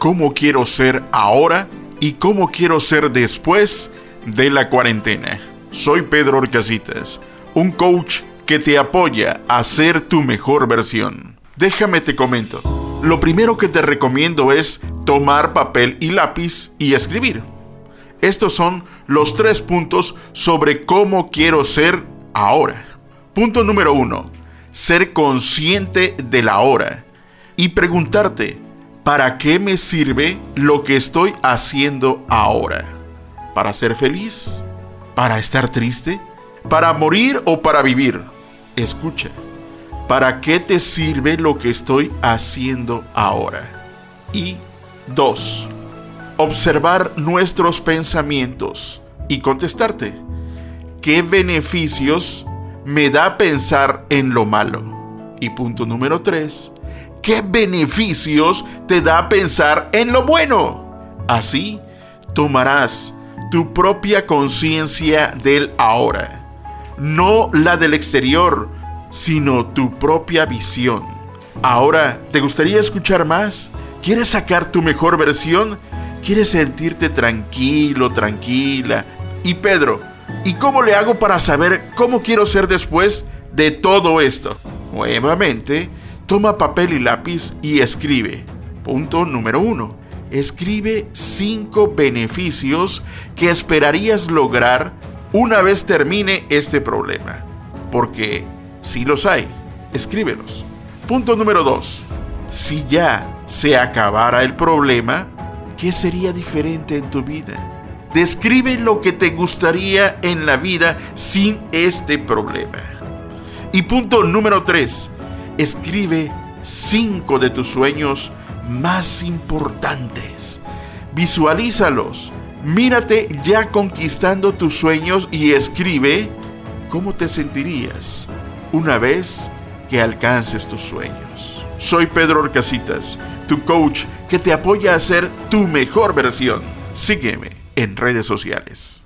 cómo quiero ser ahora y cómo quiero ser después de la cuarentena. Soy Pedro Orcasitas, un coach que te apoya a ser tu mejor versión. Déjame te comento. Lo primero que te recomiendo es tomar papel y lápiz y escribir. Estos son los tres puntos sobre cómo quiero ser ahora. Punto número uno, ser consciente de la hora y preguntarte, ¿para qué me sirve lo que estoy haciendo ahora? ¿Para ser feliz? ¿Para estar triste? ¿Para morir o para vivir? Escucha, ¿para qué te sirve lo que estoy haciendo ahora? Y dos, observar nuestros pensamientos y contestarte, ¿qué beneficios me da pensar en lo malo? Y punto número 3, ¿qué beneficios te da pensar en lo bueno? Así tomarás tu propia conciencia del ahora, no la del exterior, sino tu propia visión. Ahora, ¿te gustaría escuchar más? ¿Quieres sacar tu mejor versión? quieres sentirte tranquilo, tranquila. Y Pedro, ¿y cómo le hago para saber cómo quiero ser después de todo esto? Nuevamente, toma papel y lápiz y escribe. Punto número uno. Escribe cinco beneficios que esperarías lograr una vez termine este problema. Porque si los hay, escríbelos. Punto número dos. Si ya se acabara el problema, ¿qué sería diferente en tu vida? Describe lo que te gustaría en la vida sin este problema. Y punto número 3. Escribe cinco de tus sueños más importantes. Visualízalos. Mírate ya conquistando tus sueños y escribe cómo te sentirías una vez que alcances tus sueños. Soy Pedro Orcasitas tu coach que te apoya a ser tu mejor versión. Sígueme en redes sociales.